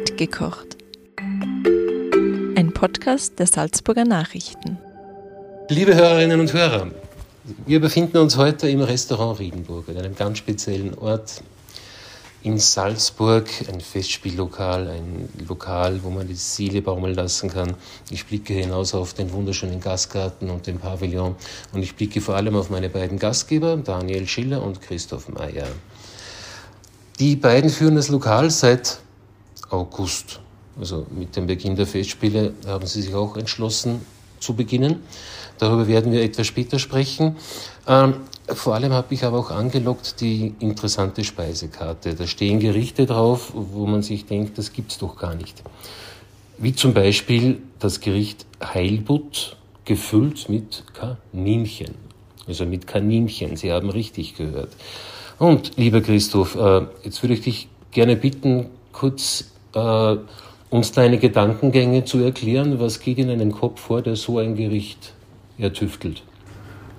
Mitgekocht. Ein Podcast der Salzburger Nachrichten. Liebe Hörerinnen und Hörer, wir befinden uns heute im Restaurant Riedenburg, an einem ganz speziellen Ort in Salzburg, ein Festspiellokal, ein Lokal, wo man die Seele baumeln lassen kann. Ich blicke hinaus auf den wunderschönen Gastgarten und den Pavillon und ich blicke vor allem auf meine beiden Gastgeber, Daniel Schiller und Christoph Meyer. Die beiden führen das Lokal seit August. Also mit dem Beginn der Festspiele haben sie sich auch entschlossen zu beginnen. Darüber werden wir etwas später sprechen. Ähm, vor allem habe ich aber auch angelockt die interessante Speisekarte. Da stehen Gerichte drauf, wo man sich denkt, das gibt's doch gar nicht. Wie zum Beispiel das Gericht Heilbutt gefüllt mit Kaninchen. Also mit Kaninchen. Sie haben richtig gehört. Und lieber Christoph, äh, jetzt würde ich dich gerne bitten, kurz äh, uns deine Gedankengänge zu erklären. Was geht in einem Kopf vor, der so ein Gericht ertüftelt?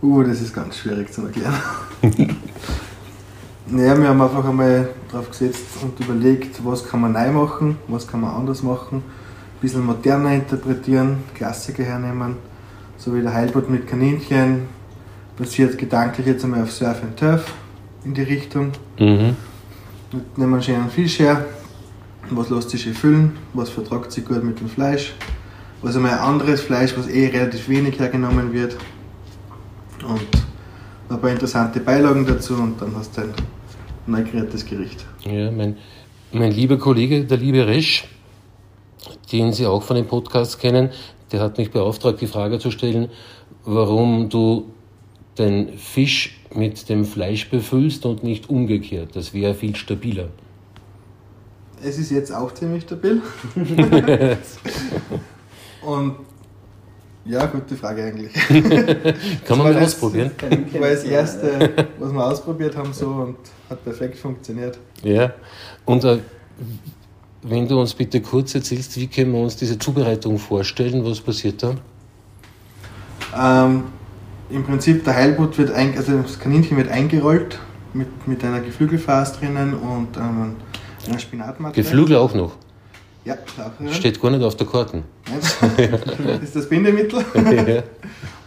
Uh, das ist ganz schwierig zu erklären. naja, wir haben einfach einmal drauf gesetzt und überlegt, was kann man neu machen, was kann man anders machen, ein bisschen moderner interpretieren, Klassiker hernehmen, so wie der Heilbutt mit Kaninchen, basiert gedanklich jetzt einmal auf Surf and Turf in die Richtung. Mhm. Nehmen wir einen schönen Fisch her, was lässt sich schön füllen, was vertragt sich gut mit dem Fleisch, was einmal ein anderes Fleisch, was eh relativ wenig hergenommen wird und ein paar interessante Beilagen dazu und dann hast du ein neu kreiertes Gericht. Ja, mein, mein lieber Kollege, der liebe Resch, den Sie auch von dem Podcast kennen, der hat mich beauftragt, die Frage zu stellen, warum du den Fisch mit dem Fleisch befüllst und nicht umgekehrt. Das wäre viel stabiler. Es ist jetzt auch ziemlich stabil. und ja, gute Frage eigentlich. Kann man mal ausprobieren? Das war das erste, was wir ausprobiert haben so und hat perfekt funktioniert. Ja, und äh, wenn du uns bitte kurz erzählst, wie können wir uns diese Zubereitung vorstellen? Was passiert da? Ähm, Im Prinzip der Heilbutt wird, ein, also das Kaninchen wird eingerollt mit, mit einer Geflügelfass drinnen und ähm, einer Spinatmatte. Geflügel auch noch? Ja, auch Steht gar nicht auf der Karte. das ist das Bindemittel.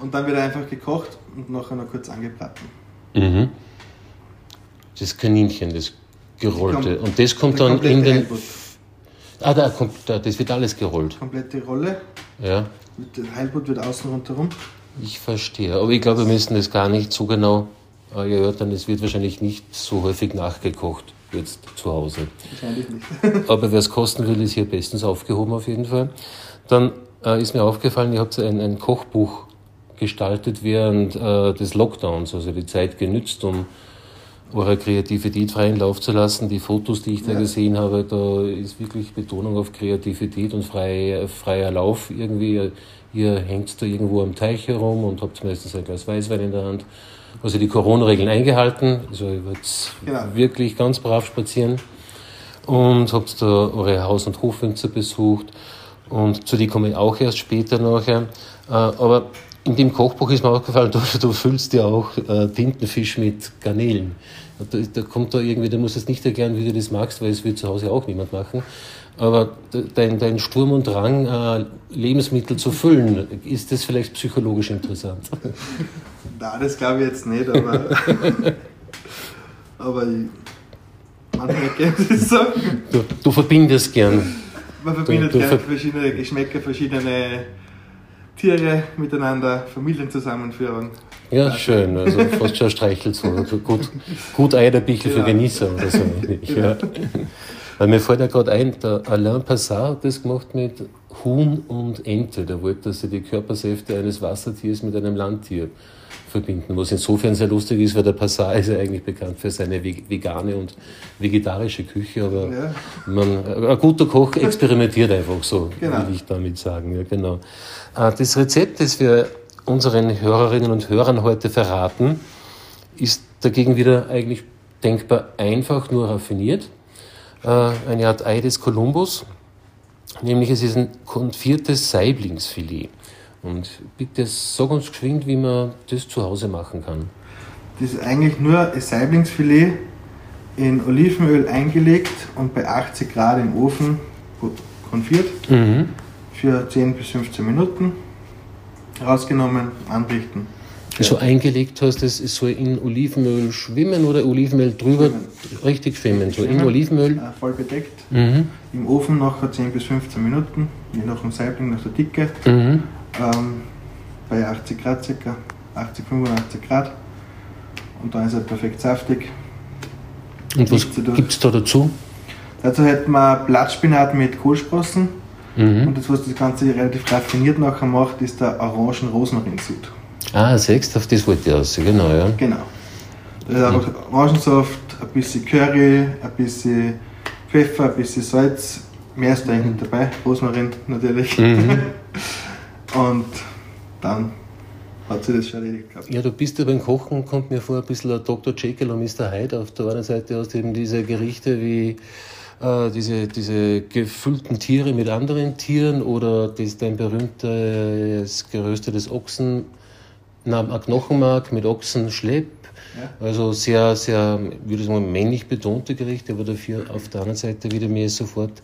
und dann wird er einfach gekocht und nachher noch kurz angebraten. Mhm. Das Kaninchen, das gerollte. und das kommt dann in den. Heilbutt. Ah, da kommt, da, das wird alles gerollt. Komplette Rolle. Ja. Der Heilbutt wird außen rundherum. Ich verstehe. Aber ich glaube, wir müssen das gar nicht so genau erörtern. Es wird wahrscheinlich nicht so häufig nachgekocht jetzt zu Hause. Wahrscheinlich nicht. Aber wer es kosten will, ist hier bestens aufgehoben auf jeden Fall. Dann äh, ist mir aufgefallen, ihr habt ein, ein Kochbuch gestaltet während äh, des Lockdowns, also die Zeit genützt, um eurer Kreativität freien Lauf zu lassen. Die Fotos, die ich da ja. gesehen habe, da ist wirklich Betonung auf Kreativität und frei, freier Lauf irgendwie. Ihr hängt da irgendwo am Teich herum und habt meistens ein Glas Weißwein in der Hand also die Corona-Regeln eingehalten. Also ihr wart genau. wirklich ganz brav spazieren und habt da eure Haus- und Hofwinzer besucht. Und zu die komme ich auch erst später nachher. Äh, aber in dem Kochbuch ist mir aufgefallen, du, du füllst ja auch äh, Tintenfisch mit Garnelen. Da, da, kommt da irgendwie, du musst es nicht erklären, wie du das magst, weil es wird zu Hause auch niemand machen. Aber dein, dein Sturm und Drang, äh, Lebensmittel zu füllen, ist das vielleicht psychologisch interessant? Nein, das glaube ich jetzt nicht, aber, aber ich, manchmal geht es so. Du, du verbindest gern. Man verbindet du, du gern verschiedene Geschmäcker, verschiedene Tiere miteinander, Familienzusammenführung. Ja, schön. Also fast schon streichelt so. Also gut, gut Eierbichel ja. für Genießer oder so. Ja. Weil mir fällt ja gerade ein, der Alain Passat hat das gemacht mit Huhn und Ente. Der wollte, dass er die Körpersäfte eines Wassertiers mit einem Landtier verbinden, was insofern sehr lustig ist, weil der Passat ist ja eigentlich bekannt für seine vegane und vegetarische Küche, aber ja. man, ein guter Koch experimentiert einfach so, genau. will ich damit sagen. Ja, genau. Äh, das Rezept, das wir unseren Hörerinnen und Hörern heute verraten, ist dagegen wieder eigentlich denkbar einfach, nur raffiniert. Äh, eine Art Ei des Kolumbus, nämlich es ist ein konfiertes Saiblingsfilet. Und bitte sag uns geschwind, wie man das zu Hause machen kann. Das ist eigentlich nur ein Saiblingsfilet in Olivenöl eingelegt und bei 80 Grad im Ofen konfiert Mhm. für 10 bis 15 Minuten. Rausgenommen, anrichten. So eingelegt hast, es soll in Olivenöl schwimmen oder Olivenöl drüber Schwimmen. richtig schwimmen. So in Schwimmen. Olivenöl. Äh, voll bedeckt. Mhm. Im Ofen nachher 10 bis 15 Minuten, je nach dem Saibling, nach der Dicke. Mhm. Ähm, bei 80 Grad circa, 80, 85 Grad. Und dann ist er perfekt saftig. Und was gibt es da dazu? Dazu hätten wir Blattspinat mit Kohlsprossen. Mhm. Und das, was das Ganze relativ raffiniert nachher macht, ist der Orangen-Rosmarin-Sud. Ah, sechst, auf das wollte ich raus, genau, ja. Genau. Das ist einfach Orangensaft, ein bisschen Curry, ein bisschen Pfeffer, ein bisschen Salz. Mehr ist da eigentlich nicht dabei. Rosmarin natürlich. Mhm. Und dann hat sie das schon erledigt gehabt. Ja, du bist ja beim Kochen, kommt mir vor, ein bisschen ein Dr. Jekyll und Mr. Hyde. Auf der einen Seite hast du eben diese Gerichte wie äh, diese, diese gefüllten Tiere mit anderen Tieren oder das dein berühmtes geröstetes Ochsen, na, ein Knochenmark mit Ochsenschlepp. Ja. Also sehr, sehr, würde ich sagen, männlich betonte Gerichte, aber dafür auf der anderen Seite wieder mir sofort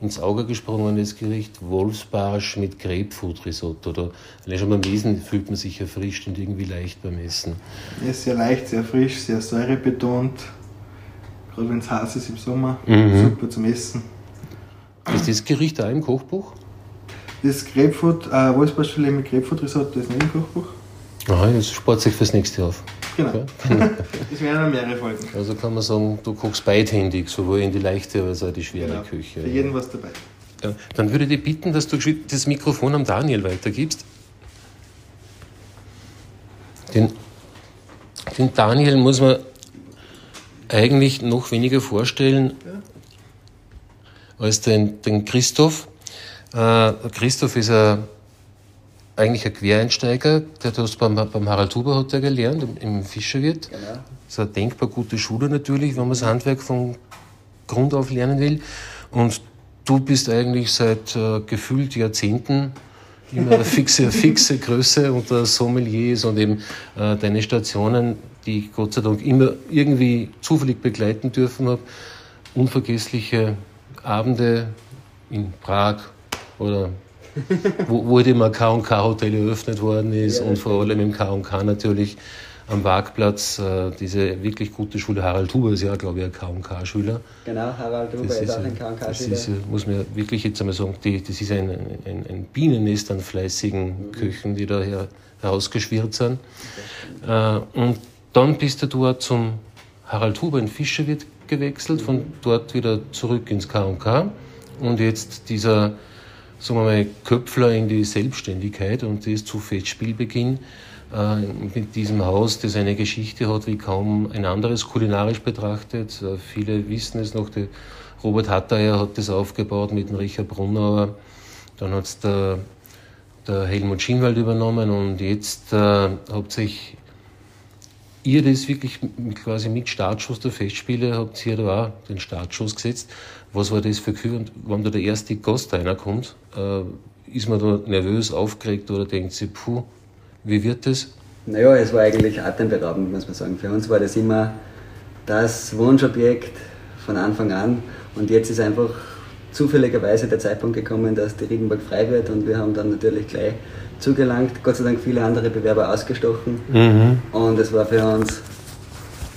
ins Auge gesprungen das Gericht Wolfsbarsch mit Grapefruit-Risotto. Oder allein schon beim Lesen fühlt man sich erfrischt und irgendwie leicht beim Essen. Ist sehr leicht, sehr frisch, sehr säurebetont. Gerade wenn es heiß ist im Sommer, Mhm. super zum Essen. Ist das Gericht auch im Kochbuch? Das Grapefruit, äh, Wolfsbarschfilet mit Grapefruit-Risotto ist nicht im Kochbuch. Aha, das spart sich fürs nächste auf. Genau. Okay. Das wären dann mehrere Folgen. Also kann man sagen, du kochst beidhändig, sowohl in die leichte als auch die schwere Genau. Küche. Für jeden was dabei. Ja, dann würde ich dich bitten, dass du das Mikrofon am Daniel weitergibst. Den, den Daniel muss man eigentlich noch weniger vorstellen als den, den Christoph. Äh, Christoph ist ein, eigentlich ein Quereinsteiger, der hat das beim, beim Harald Huber hat er gelernt, im, im Fischerwirt. Genau. Das ist eine denkbar gute Schule natürlich, wenn man das Handwerk von Grund auf lernen will. Und du bist eigentlich seit äh, gefühlt Jahrzehnten immer eine fixe, fixe Größe unter Sommeliers und eben äh, deine Stationen, die ich Gott sei Dank immer irgendwie zufällig begleiten dürfen habe. Unvergessliche Abende in Prag oder wo, wo dem K&K Hotel eröffnet worden ist Ja, und vor allem im K&K natürlich am Parkplatz äh, diese wirklich gute Schule. Harald Huber ist ja, glaube ich, ein K&K-Schüler. Genau, Harald Huber Das ist, auch ein das KNK-Schüler. ist muss man wirklich jetzt einmal sagen, die, das ist ein, ein, ein Bienennest an Mhm. fleißigen Köchen, die da her, herausgeschwirrt sind. Äh, und dann bist du dort zum Harald Huber in Fischerwirt gewechselt, von Mhm. dort wieder zurück ins K&K und jetzt dieser, sagen wir mal, Köpfler in die Selbstständigkeit und das zu Festspielbeginn äh, mit diesem Haus, das eine Geschichte hat wie kaum ein anderes kulinarisch betrachtet. Äh, viele wissen es noch, der Robert Hatteier hat das aufgebaut mit dem Richard Brunauer. Dann hat es der, der Helmut Schinwald übernommen und jetzt äh, sich ihr das wirklich quasi mit Startschuss der Festspiele, habt ihr da auch den Startschuss gesetzt. Was war das für Gefühl? Und wenn da der erste Gast reinkommt, äh, ist man da nervös, aufgeregt oder denkt sich, puh, wie wird das? Naja, es war eigentlich atemberaubend, muss man sagen. Für uns war das immer das Wunschobjekt von Anfang an. Und jetzt ist einfach zufälligerweise der Zeitpunkt gekommen, dass die Riedenburg frei wird. Und wir haben dann natürlich gleich zugelangt. Gott sei Dank viele andere Bewerber ausgestochen. Und es war für uns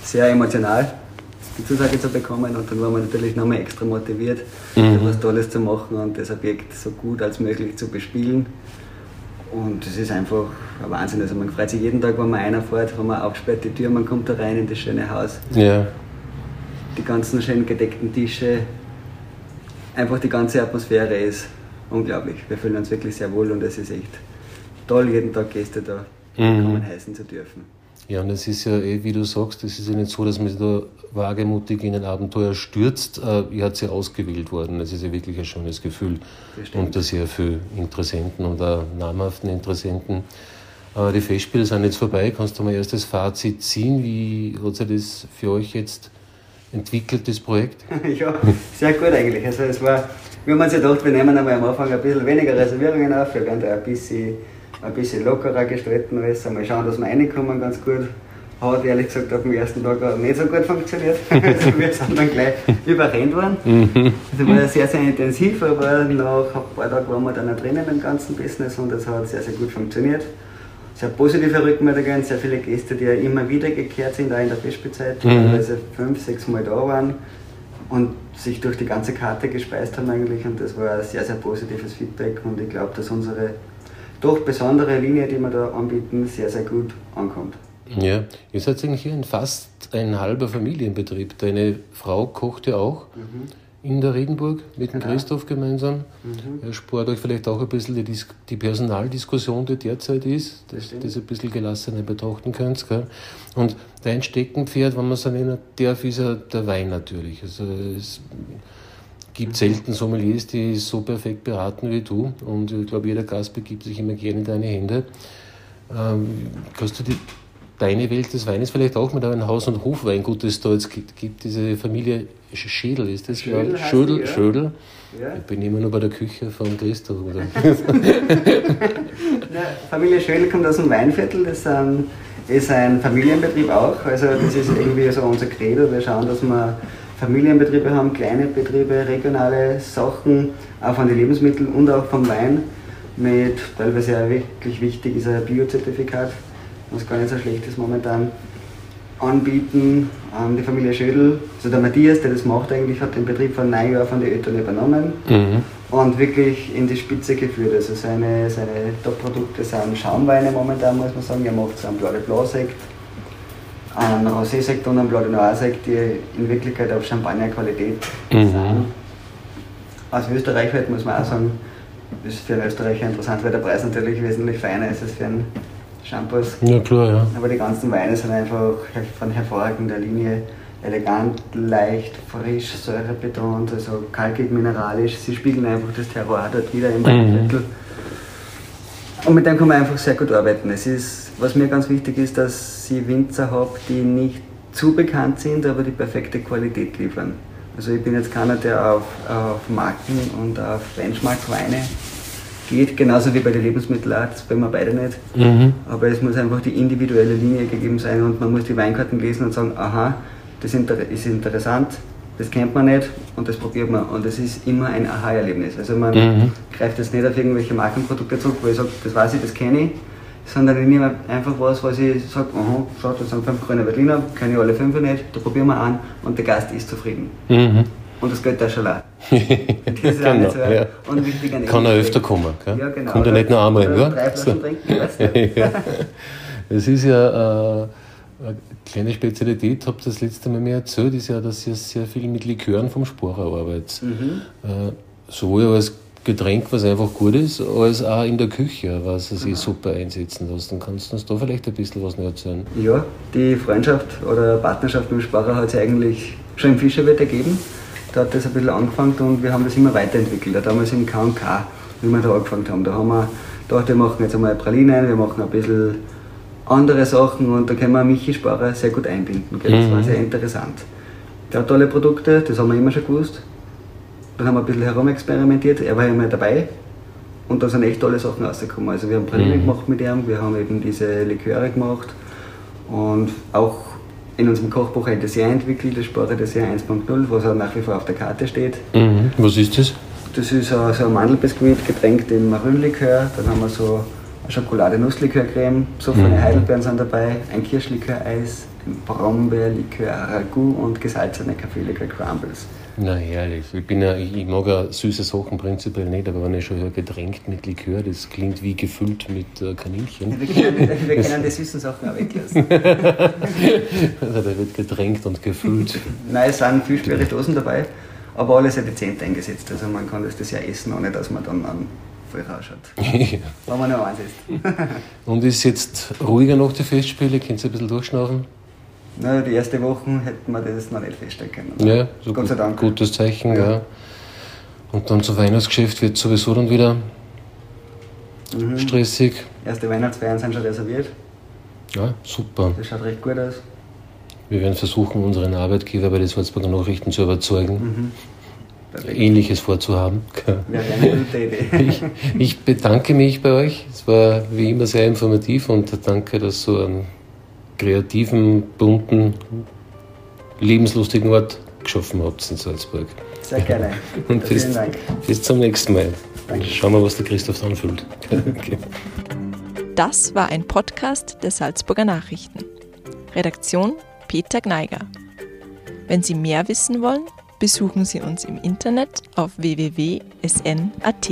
sehr emotional, die Zusage zu bekommen. Und dann waren wir natürlich nochmal extra motiviert, etwas Tolles zu machen und das Objekt so gut als möglich zu bespielen. Und es ist einfach ein Wahnsinn. Also man freut sich jeden Tag, wenn man einer fährt, wenn man aufsperrt die Tür, man kommt da rein in das schöne Haus. Ja. Die ganzen schön gedeckten Tische, einfach die ganze Atmosphäre ist unglaublich. Wir fühlen uns wirklich sehr wohl und es ist echt toll, jeden Tag Gäste da willkommen heißen zu dürfen. Ja, und es ist ja eh, wie du sagst, es ist ja nicht so, dass man sich da wagemutig in ein Abenteuer stürzt. Äh, ihr habt ja ausgewählt worden. Das ist ja wirklich ein schönes Gefühl. Das stimmt. Unter sehr vielen Interessenten und auch namhaften Interessenten. Aber die Festspiele sind jetzt vorbei. Kannst du mal erst das Fazit ziehen? Wie hat sich das für euch jetzt entwickelt, das Projekt? ja, sehr gut eigentlich. Also es war, wir haben uns ja gedacht, wir nehmen einmal am Anfang ein bisschen weniger Reservierungen auf, wir werden da ein bisschen, ein bisschen lockerer gestalten alles, einmal schauen, dass wir reinkommen ganz gut. Hat ehrlich gesagt auf dem ersten Tag auch nicht so gut funktioniert. also wir sind dann gleich überrennt worden. Mhm. Das war sehr, sehr intensiv, aber nach ein paar Tagen waren wir dann auch drinnen im ganzen Business und das hat sehr, sehr gut funktioniert. Sehr positive Rückmeldungen, sehr viele Gäste, die ja immer wieder gekehrt sind, auch in der Festspielzeit, mhm. teilweise fünf, sechs Mal da waren und sich durch die ganze Karte gespeist haben eigentlich und das war ein sehr, sehr positives Feedback und ich glaube, dass unsere doch besondere Linie, die wir da anbieten, sehr, sehr gut ankommt. Ja, ihr seid eigentlich hier ein fast ein halber Familienbetrieb. Deine Frau kocht ja auch mhm. In der Riedenburg mit dem ja. Christoph gemeinsam. Mhm. Er spart euch vielleicht auch ein bisschen die, die Personaldiskussion, die derzeit ist, dass ihr das ein bisschen gelassener betrachten könnt. Gell? Und dein Steckenpferd, wenn man so nennen darf, ist ja der Wein natürlich. Also es gibt selten Sommeliers, die so perfekt beraten wie du. Und ich glaube, jeder Gast begibt sich immer gerne in deine Hände. Ähm, kannst du die deine Welt des Weines vielleicht auch mit einem Haus- und Hofweingut, das es da jetzt gibt, gibt diese Familie Schädel, ist das? Schödel, ja? Schödel, die, ja. Schödel. Ja. Ich bin immer nur bei der Küche von Christoph. Oder? Familie Schödel kommt aus dem Weinviertel, das ähm, ist ein Familienbetrieb auch, also das ist irgendwie so unser Credo, wir schauen, dass wir Familienbetriebe haben, kleine Betriebe, regionale Sachen, auch von den Lebensmitteln und auch vom Wein mit teilweise auch wirklich wichtig ist ein Biozertifikat was gar nicht so schlecht ist momentan, anbieten. Ähm, die Familie Schödel, also der Matthias, der das macht eigentlich, hat den Betrieb vor neun Jahren von den Eltern übernommen mhm. und wirklich in die Spitze geführt. Also seine, seine Top-Produkte sind Schaumweine momentan, muss man sagen. Er macht so einen Blau de Blanc-Sekt, einen Rosé-Sekt und einen Blau de Noir-Sekt, die in Wirklichkeit auf Champagner-Qualität mhm. sind. Aus Österreich halt, muss man auch sagen, ist für einen Österreicher interessant, weil der Preis natürlich wesentlich feiner ist als für einen Shampoos. Ja, klar, ja. Aber die ganzen Weine sind einfach von hervorragender Linie. Elegant, leicht, frisch, säurebetont, also kalkig, mineralisch. Sie spiegeln einfach das Terroir dort wieder im Weinviertel. Mhm. Und mit dem kann man einfach sehr gut arbeiten. Es ist, was mir ganz wichtig ist, dass ich Winzer habe, die nicht zu bekannt sind, aber die perfekte Qualität liefern. Also ich bin jetzt keiner, der auf, auf Marken und auf Benchmark-Weine geht, genauso wie bei den Lebensmitteln auch, das wollen wir beide nicht. Mhm. Aber es muss einfach die individuelle Linie gegeben sein und man muss die Weinkarten lesen und sagen, aha, das ist interessant, das kennt man nicht und das probiert man. Und das ist immer ein Aha-Erlebnis. Also man mhm. greift jetzt nicht auf irgendwelche Markenprodukte zurück, wo ich sage, das weiß ich, das kenne ich, sondern ich nehme einfach was, was ich sage, aha, schau, das sind fünf grüne Berliner, kenne ich alle fünf nicht, da probieren wir an und der Gast ist zufrieden. Mhm. Und das Geld da schon auch. Das ist genau, auch ja. und Kann er öfter kommen. Gell? Ja, genau. Kommt er nicht nur einmal Jahr. Drei so. trinken, weißt du. ja. Es ist ja äh, eine kleine Spezialität, habt ihr das letzte Mal mir erzählt, ist ja, dass ihr sehr viel mit Likören vom Sporer arbeitet. Mhm. Äh, sowohl als Getränk, was einfach gut ist, als auch in der Küche, was sie mhm. super einsetzen lassen. Kannst du uns da vielleicht ein bisschen was erzählen? Ja, die Freundschaft oder Partnerschaft mit dem Sparer hat es eigentlich schon im Fischerwirt ergeben. Da hat das ein bisschen angefangen und wir haben das immer weiterentwickelt. Da damals im K&K, wie wir da angefangen haben, da haben wir gedacht, wir machen jetzt einmal Pralinen, wir machen ein bisschen andere Sachen und da können wir Michi Sparer sehr gut einbinden. Gell? Das war mhm. sehr interessant. Der hat tolle Produkte, das haben wir immer schon gewusst. Dann haben wir ein bisschen herumexperimentiert, er war immer dabei und da sind echt tolle Sachen rausgekommen. Also wir haben Pralinen mhm. gemacht mit ihm, wir haben eben diese Liköre gemacht und auch in unserem Kochbuch ein Dessert entwickelt, das Spore-Dessert 1.0, was auch nach wie vor auf der Karte steht. Mhm. Was ist das? Das ist so ein Mandelbiskuit getränkt in Marünlikör. Dann haben wir so eine Schokolade-Nusslikör-Creme, so viele mhm. Heidelbeeren sind dabei, ein Kirschlikör-Eis, ein Brombeerlikör-Ragout und gesalzene Kaffeelikör-Crumbles. Na herrlich. Ich, bin ja, ich mag ja süße Sachen prinzipiell nicht, aber wenn ich schon höre, getränkt mit Likör, das klingt wie gefüllt mit äh, Kaninchen. Wir, können, wir können die süßen Sachen auch weglassen. also da wird getränkt und gefüllt. Nein, es sind viele Spirituosen dabei, aber alles sehr dezent eingesetzt. Also man kann das das ja essen, ohne dass man dann an voll rausschaut. wenn man noch eins isst. und ist jetzt ruhiger nach den Festspielen? Könnt ihr ein bisschen durchschnaufen? Na, die ersten Wochen hätten wir das noch nicht feststellen können. Ja, so Gott sei Dank. Gutes Zeichen, ja. ja. Und dann zum Weihnachtsgeschäft wird sowieso dann wieder mhm. stressig. Erste Weihnachtsfeiern sind schon reserviert. Ja, super. Das schaut recht gut aus. Wir werden versuchen, unseren Arbeitgeber bei den Salzburger Nachrichten zu überzeugen, mhm. Ähnliches vorzuhaben. Ja, eine gute Idee. ich, ich bedanke mich bei euch. Es war wie immer sehr informativ und danke, dass so ein kreativen, bunten, lebenslustigen Ort geschaffen habt in Salzburg. Sehr gerne. Und bis, Vielen Dank. bis zum nächsten Mal. Danke. Schauen wir, was der Christoph anfühlt. okay. Das war ein Podcast der Salzburger Nachrichten. Redaktion Peter Gneiger. Wenn Sie mehr wissen wollen, besuchen Sie uns im Internet auf www.sn.at.